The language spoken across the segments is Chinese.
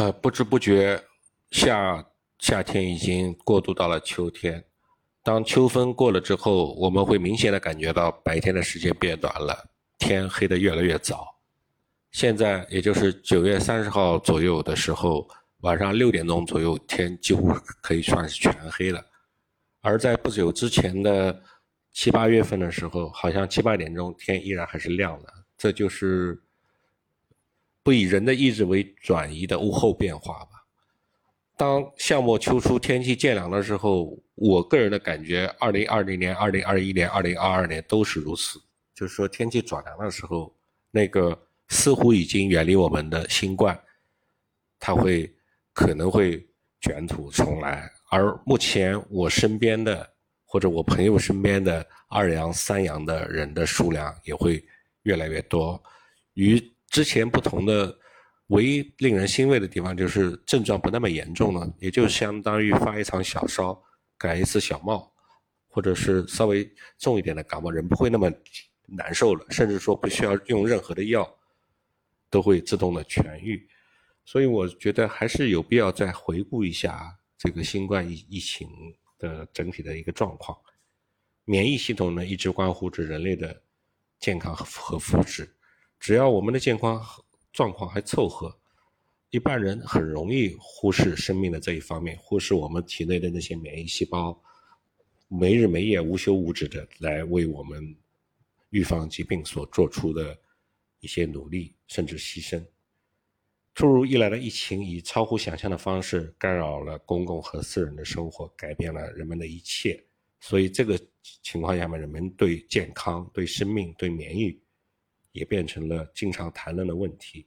呃，不知不觉，夏夏天已经过渡到了秋天。当秋分过了之后，我们会明显的感觉到白天的时间变短了，天黑的越来越早。现在也就是九月三十号左右的时候，晚上六点钟左右，天几乎可以算是全黑了。而在不久之前的七八月份的时候，好像七八点钟天依然还是亮的。这就是不以人的意志为转移的物候变化吧。当夏末秋初天气渐凉的时候，我个人的感觉，二零二零年、二零二一年、二零二二年都是如此。就是说，天气转凉的时候，那个似乎已经远离我们的新冠，它会可能会卷土重来。而目前我身边的或者我朋友身边的二阳、三阳的人的数量也会越来越多，与之前不同的。唯一令人欣慰的地方就是症状不那么严重了，也就相当于发一场小烧、感一次小冒，或者是稍微重一点的感冒，人不会那么难受了，甚至说不需要用任何的药，都会自动的痊愈。所以我觉得还是有必要再回顾一下这个新冠疫疫情的整体的一个状况。免疫系统呢，一直关乎着人类的健康和和福祉，只要我们的健康。状况还凑合，一般人很容易忽视生命的这一方面，忽视我们体内的那些免疫细胞，没日没夜、无休无止的来为我们预防疾病所做出的一些努力，甚至牺牲。突如其来的疫情以超乎想象的方式干扰了公共和私人的生活，改变了人们的一切。所以这个情况下面，人们对健康、对生命、对免疫。也变成了经常谈论的问题。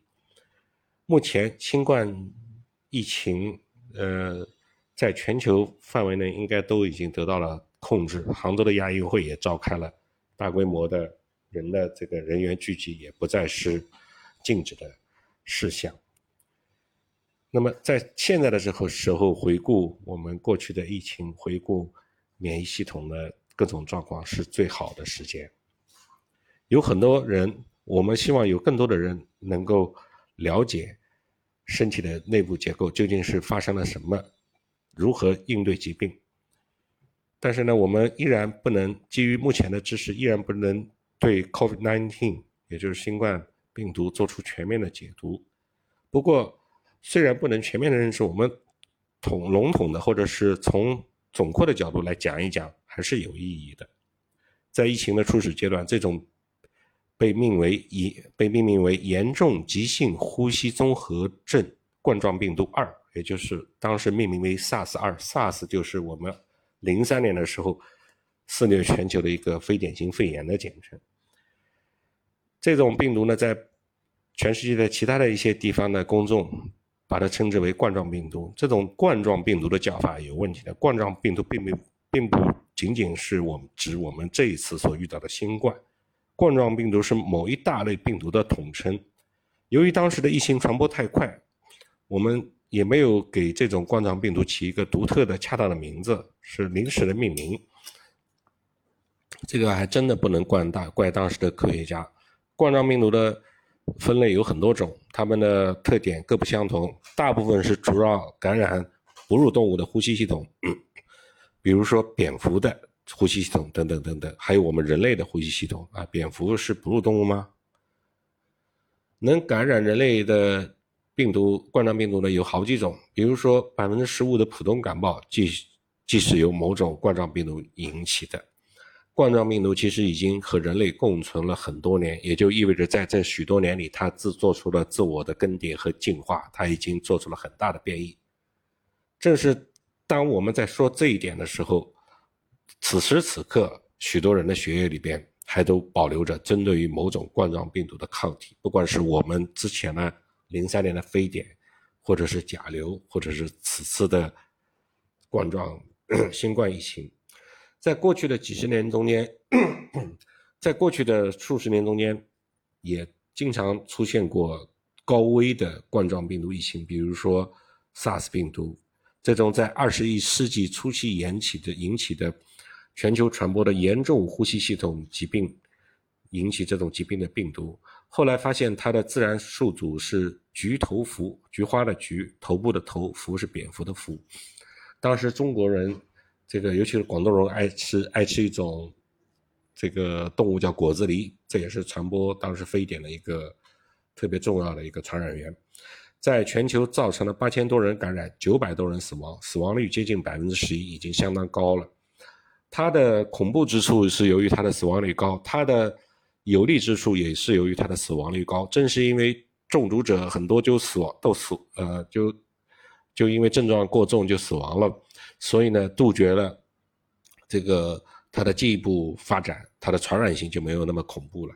目前新冠疫情，呃，在全球范围内应该都已经得到了控制。杭州的亚运会也召开了，大规模的人的这个人员聚集也不再是禁止的事项。那么在现在的时候时候回顾我们过去的疫情，回顾免疫系统的各种状况是最好的时间。有很多人。我们希望有更多的人能够了解身体的内部结构究竟是发生了什么，如何应对疾病。但是呢，我们依然不能基于目前的知识，依然不能对 COVID-19，也就是新冠病毒做出全面的解读。不过，虽然不能全面的认识，我们统笼统的或者是从总括的角度来讲一讲，还是有意义的。在疫情的初始阶段，这种。被命为以被命名为严重急性呼吸综合症冠状病毒二，也就是当时命名为 SARS 二，SARS 就是我们零三年的时候肆虐全球的一个非典型肺炎的简称。这种病毒呢，在全世界的其他的一些地方的公众把它称之为冠状病毒。这种冠状病毒的叫法有问题的，冠状病毒并没并不仅仅是我们指我们这一次所遇到的新冠。冠状病毒是某一大类病毒的统称。由于当时的疫情传播太快，我们也没有给这种冠状病毒起一个独特的、恰当的名字，是临时的命名。这个还真的不能怪大怪当时的科学家。冠状病毒的分类有很多种，它们的特点各不相同。大部分是主要感染哺乳动物的呼吸系统，比如说蝙蝠的。呼吸系统等等等等，还有我们人类的呼吸系统啊。蝙蝠是哺乳动物吗？能感染人类的病毒，冠状病毒呢有好几种。比如说，百分之十五的普通感冒，即即是由某种冠状病毒引起的。冠状病毒其实已经和人类共存了很多年，也就意味着在这许多年里，它自做出了自我的更迭和进化，它已经做出了很大的变异。正是当我们在说这一点的时候。此时此刻，许多人的血液里边还都保留着针对于某种冠状病毒的抗体，不管是我们之前的零三年的非典，或者是甲流，或者是此次的冠状 新冠疫情，在过去的几十年中间，在过去的数十年中间，也经常出现过高危的冠状病毒疫情，比如说 SARS 病毒这种在二十一世纪初期引起的引起的。全球传播的严重呼吸系统疾病，引起这种疾病的病毒。后来发现它的自然宿主是菊头蝠，菊花的菊，头部的头，蝠是蝙蝠的蝠。当时中国人，这个尤其是广东人爱吃爱吃一种这个动物叫果子狸，这也是传播当时非典的一个特别重要的一个传染源。在全球造成了八千多人感染，九百多人死亡，死亡率接近百分之十一，已经相当高了。它的恐怖之处是由于它的死亡率高，它的有利之处也是由于它的死亡率高。正是因为中毒者很多就死亡都死，呃，就就因为症状过重就死亡了，所以呢，杜绝了这个它的进一步发展，它的传染性就没有那么恐怖了。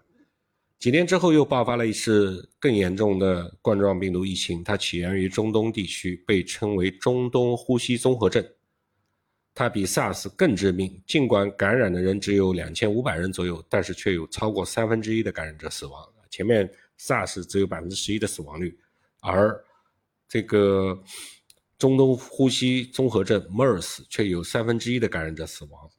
几年之后，又爆发了一次更严重的冠状病毒疫情。它起源于中东地区，被称为中东呼吸综合症。它比 SARS 更致命。尽管感染的人只有两千五百人左右，但是却有超过三分之一的感染者死亡。前面 SARS 只有百分之十一的死亡率，而这个中东呼吸综合症 MERS 却有三分之一的感染者死亡。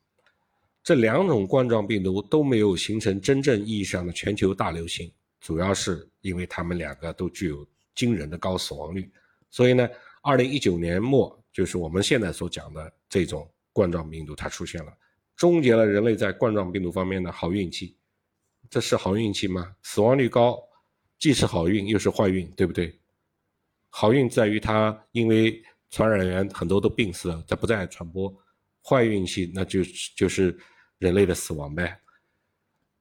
这两种冠状病毒都没有形成真正意义上的全球大流行，主要是因为它们两个都具有惊人的高死亡率。所以呢，二零一九年末就是我们现在所讲的这种冠状病毒它出现了，终结了人类在冠状病毒方面的好运气。这是好运气吗？死亡率高，既是好运又是坏运，对不对？好运在于它因为传染源很多都病死了，它不再传播；坏运气那就就是。人类的死亡呗，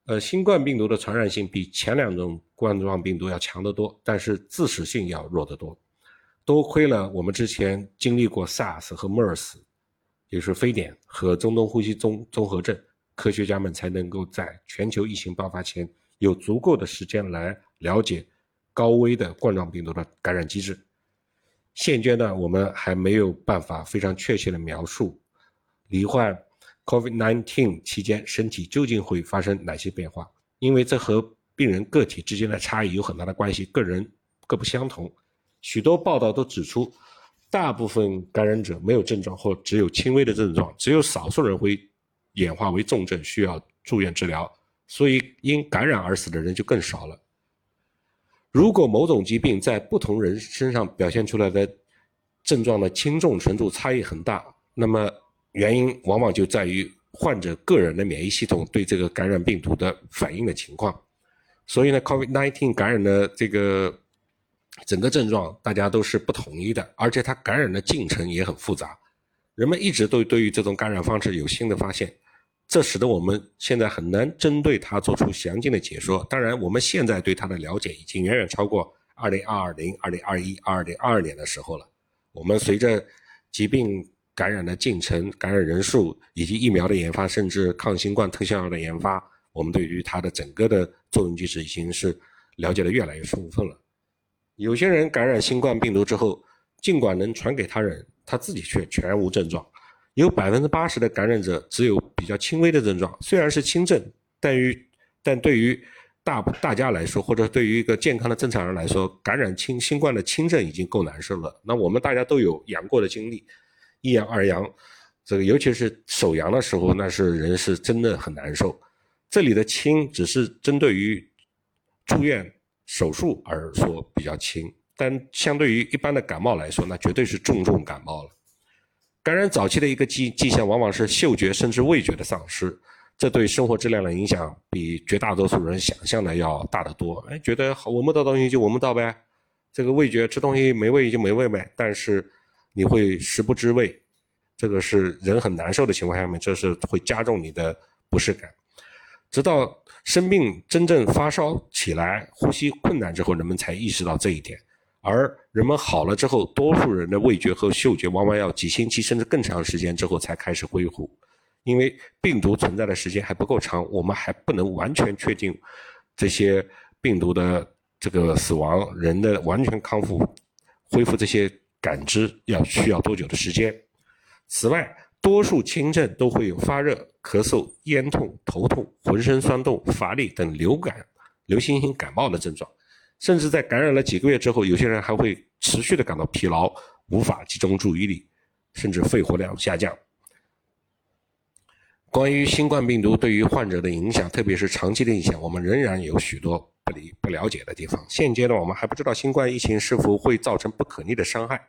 呃，新冠病毒的传染性比前两种冠状病毒要强得多，但是致死性要弱得多。多亏了我们之前经历过 SARS 和 MERS，也就是非典和中东呼吸综综合症，科学家们才能够在全球疫情爆发前有足够的时间来了解高危的冠状病毒的感染机制。现阶段我们还没有办法非常确切的描述罹患。COVID-19 期间，身体究竟会发生哪些变化？因为这和病人个体之间的差异有很大的关系，个人各不相同。许多报道都指出，大部分感染者没有症状或只有轻微的症状，只有少数人会演化为重症，需要住院治疗。所以，因感染而死的人就更少了。如果某种疾病在不同人身上表现出来的症状的轻重程度差异很大，那么。原因往往就在于患者个人的免疫系统对这个感染病毒的反应的情况，所以呢，COVID-19 感染的这个整个症状大家都是不统一的，而且它感染的进程也很复杂。人们一直都对于这种感染方式有新的发现，这使得我们现在很难针对它做出详尽的解说。当然，我们现在对它的了解已经远远超过2020、2021、2022年的时候了。我们随着疾病。感染的进程、感染人数以及疫苗的研发，甚至抗新冠特效药的研发，我们对于它的整个的作用机制已经是了解的越来越充分了。有些人感染新冠病毒之后，尽管能传给他人，他自己却全无症状。有百分之八十的感染者只有比较轻微的症状，虽然是轻症，但于但对于大大家来说，或者对于一个健康的正常人来说，感染轻新冠的轻症已经够难受了。那我们大家都有阳过的经历。一阳二阳，这个尤其是首阳的时候，那是人是真的很难受。这里的轻只是针对于住院手术而说比较轻，但相对于一般的感冒来说，那绝对是重重感冒了。感染早期的一个迹迹象往往是嗅觉甚至味觉的丧失，这对生活质量的影响比绝大多数人想象的要大得多。哎，觉得闻不到东西就闻不到呗，这个味觉吃东西没味就没味呗，但是。你会食不知味，这个是人很难受的情况下面，这是会加重你的不适感。直到生病真正发烧起来、呼吸困难之后，人们才意识到这一点。而人们好了之后，多数人的味觉和嗅觉往往要几星期甚至更长时间之后才开始恢复，因为病毒存在的时间还不够长，我们还不能完全确定这些病毒的这个死亡、人的完全康复、恢复这些。感知要需要多久的时间？此外，多数轻症都会有发热、咳嗽、咽痛、头痛、浑身酸痛、乏力等流感、流行性感冒的症状。甚至在感染了几个月之后，有些人还会持续的感到疲劳，无法集中注意力，甚至肺活量下降。关于新冠病毒对于患者的影响，特别是长期的影响，我们仍然有许多不理不了解的地方。现阶段我们还不知道新冠疫情是否会造成不可逆的伤害。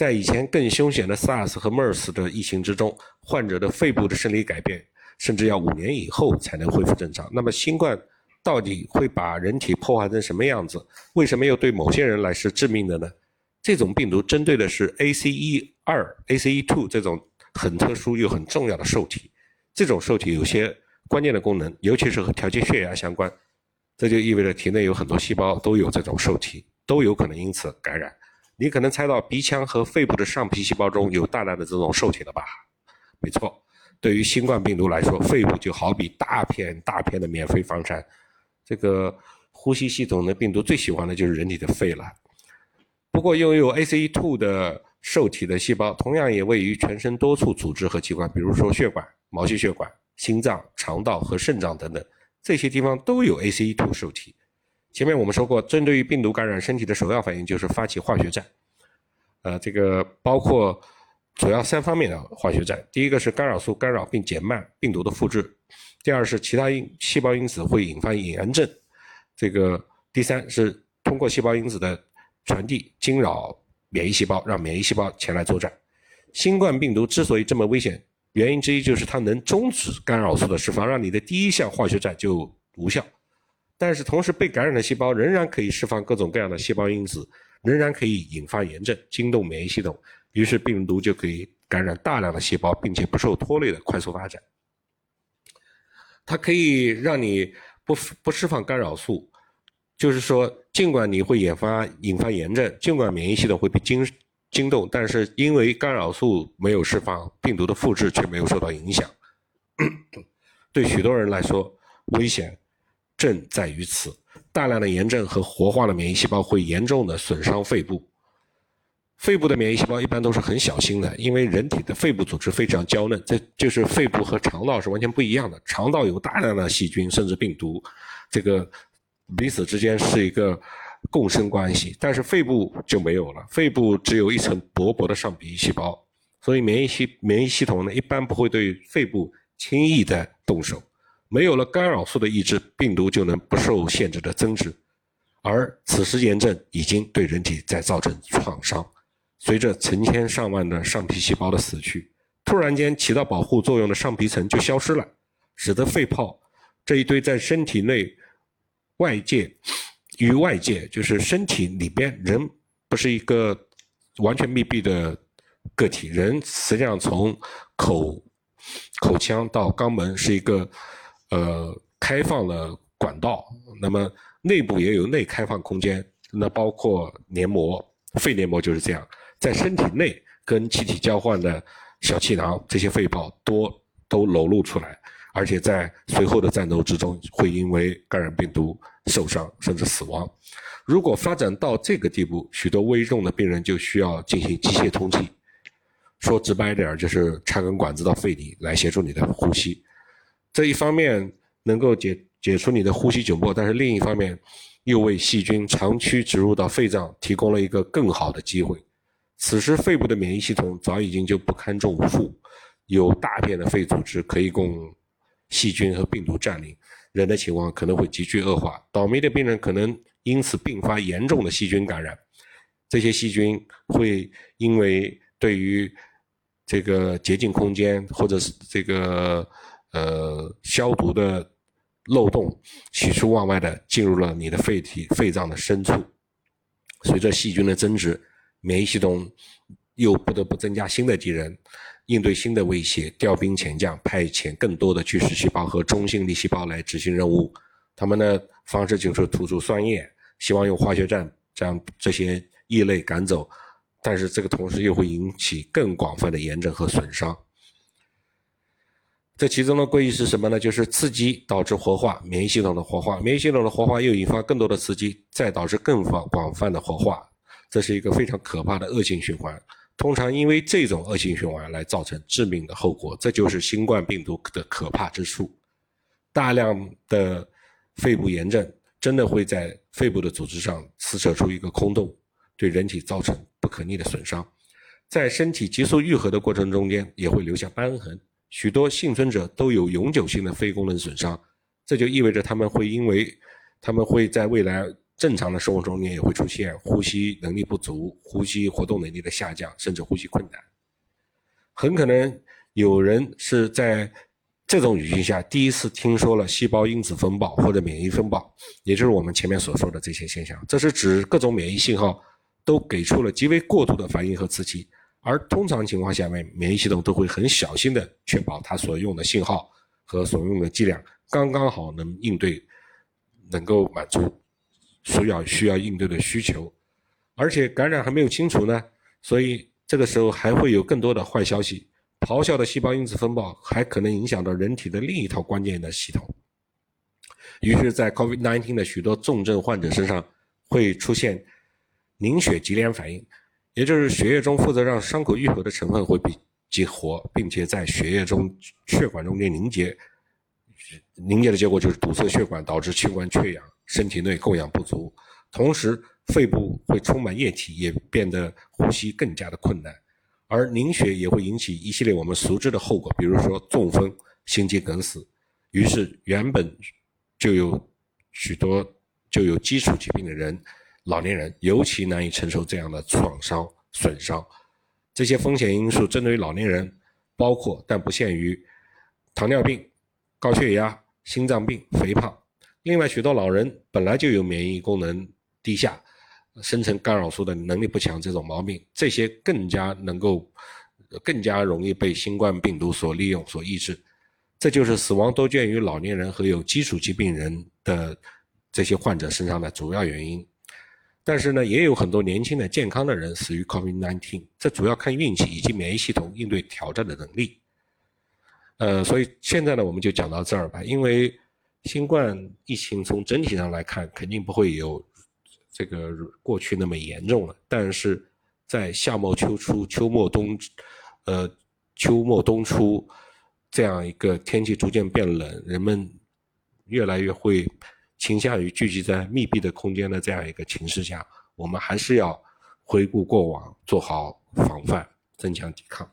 在以前更凶险的 SARS 和 MERS 的疫情之中，患者的肺部的生理改变甚至要五年以后才能恢复正常。那么新冠到底会把人体破坏成什么样子？为什么又对某些人来是致命的呢？这种病毒针对的是 ACE2、ACE2 这种很特殊又很重要的受体。这种受体有些关键的功能，尤其是和调节血压相关，这就意味着体内有很多细胞都有这种受体，都有可能因此感染。你可能猜到鼻腔和肺部的上皮细胞中有大量的这种受体了吧？没错，对于新冠病毒来说，肺部就好比大片大片的免费房产。这个呼吸系统的病毒最喜欢的就是人体的肺了。不过，拥有 ACE2 的受体的细胞，同样也位于全身多处组织和器官，比如说血管。毛细血管、心脏、肠道和肾脏等等，这些地方都有 ACE2 受体。前面我们说过，针对于病毒感染，身体的首要反应就是发起化学战。呃，这个包括主要三方面的化学战：第一个是干扰素干扰并减慢病毒的复制；第二是其他因细胞因子会引发炎症；这个第三是通过细胞因子的传递惊扰免疫细胞，让免疫细胞前来作战。新冠病毒之所以这么危险，原因之一就是它能终止干扰素的释放，让你的第一项化学战就无效。但是同时，被感染的细胞仍然可以释放各种各样的细胞因子，仍然可以引发炎症，惊动免疫系统，于是病毒就可以感染大量的细胞，并且不受拖累的快速发展。它可以让你不不释放干扰素，就是说，尽管你会引发引发炎症，尽管免疫系统会被惊。惊动，但是因为干扰素没有释放，病毒的复制却没有受到影响。对许多人来说，危险正在于此。大量的炎症和活化的免疫细胞会严重的损伤肺部。肺部的免疫细胞一般都是很小心的，因为人体的肺部组织非常娇嫩，这就是肺部和肠道是完全不一样的。肠道有大量的细菌甚至病毒，这个彼此之间是一个。共生关系，但是肺部就没有了。肺部只有一层薄薄的上皮细胞，所以免疫系免疫系统呢，一般不会对肺部轻易的动手。没有了干扰素的抑制，病毒就能不受限制的增殖。而此时炎症已经对人体在造成创伤。随着成千上万的上皮细胞的死去，突然间起到保护作用的上皮层就消失了，使得肺泡这一堆在身体内外界。与外界就是身体里边，人不是一个完全密闭的个体，人实际上从口口腔到肛门是一个呃开放的管道，那么内部也有内开放空间，那包括黏膜，肺黏膜就是这样，在身体内跟气体交换的小气囊，这些肺泡多都裸露出来。而且在随后的战斗之中，会因为感染病毒受伤甚至死亡。如果发展到这个地步，许多危重的病人就需要进行机械通气。说直白点儿，就是插根管子到肺里来协助你的呼吸。这一方面能够解解除你的呼吸窘迫，但是另一方面又为细菌长驱直入到肺脏提供了一个更好的机会。此时肺部的免疫系统早已经就不堪重负，有大片的肺组织可以供。细菌和病毒占领人的情况可能会急剧恶化，倒霉的病人可能因此并发严重的细菌感染。这些细菌会因为对于这个洁净空间或者是这个呃消毒的漏洞，喜出望外的进入了你的肺体、肺脏的深处。随着细菌的增殖，免疫系统又不得不增加新的敌人。应对新的威胁，调兵遣将，派遣更多的巨噬细胞和中性粒细胞来执行任务。他们的方式就是吐出酸液，希望用化学战将这些异类赶走。但是这个同时又会引起更广泛的炎症和损伤。这其中的规律是什么呢？就是刺激导致活化，免疫系统的活化，免疫系统的活化又引发更多的刺激，再导致更广广泛的活化。这是一个非常可怕的恶性循环。通常因为这种恶性循环来造成致命的后果，这就是新冠病毒的可怕之处。大量的肺部炎症真的会在肺部的组织上撕扯出一个空洞，对人体造成不可逆的损伤。在身体急速愈合的过程中间，也会留下瘢痕，许多幸存者都有永久性的肺功能损伤，这就意味着他们会因为他们会在未来正常的生活中间也会出现呼吸能力不足、呼吸活动能力的下降，甚至呼吸困难。很可能有人是在这种语境下第一次听说了细胞因子风暴或者免疫风暴，也就是我们前面所说的这些现象。这是指各种免疫信号都给出了极为过度的反应和刺激。而通常情况下面，免疫系统都会很小心的确保它所用的信号和所用的剂量刚刚好能应对，能够满足需要需要应对的需求。而且感染还没有清除呢，所以这个时候还会有更多的坏消息。咆哮的细胞因子风暴还可能影响到人体的另一套关键的系统。于是，在 COVID-19 的许多重症患者身上会出现凝血级联反应。也就是血液中负责让伤口愈合的成分会被激活，并且在血液中血管中间凝结，凝结的结果就是堵塞血管，导致器官缺氧，身体内供氧不足，同时肺部会充满液体，也变得呼吸更加的困难。而凝血也会引起一系列我们熟知的后果，比如说中风、心肌梗死。于是原本就有许多就有基础疾病的人。老年人尤其难以承受这样的创伤损伤，这些风险因素针对于老年人，包括但不限于糖尿病、高血压、心脏病、肥胖。另外，许多老人本来就有免疫功能低下、生成干扰素的能力不强这种毛病，这些更加能够、更加容易被新冠病毒所利用、所抑制。这就是死亡多见于老年人和有基础疾病人的这些患者身上的主要原因。但是呢，也有很多年轻的健康的人死于 COVID-19，这主要看运气以及免疫系统应对挑战的能力。呃，所以现在呢，我们就讲到这儿吧。因为新冠疫情从整体上来看，肯定不会有这个过去那么严重了。但是在夏末秋初、秋末冬，呃，秋末冬初这样一个天气逐渐变冷，人们越来越会。倾向于聚集在密闭的空间的这样一个情势下，我们还是要回顾过往，做好防范，增强抵抗。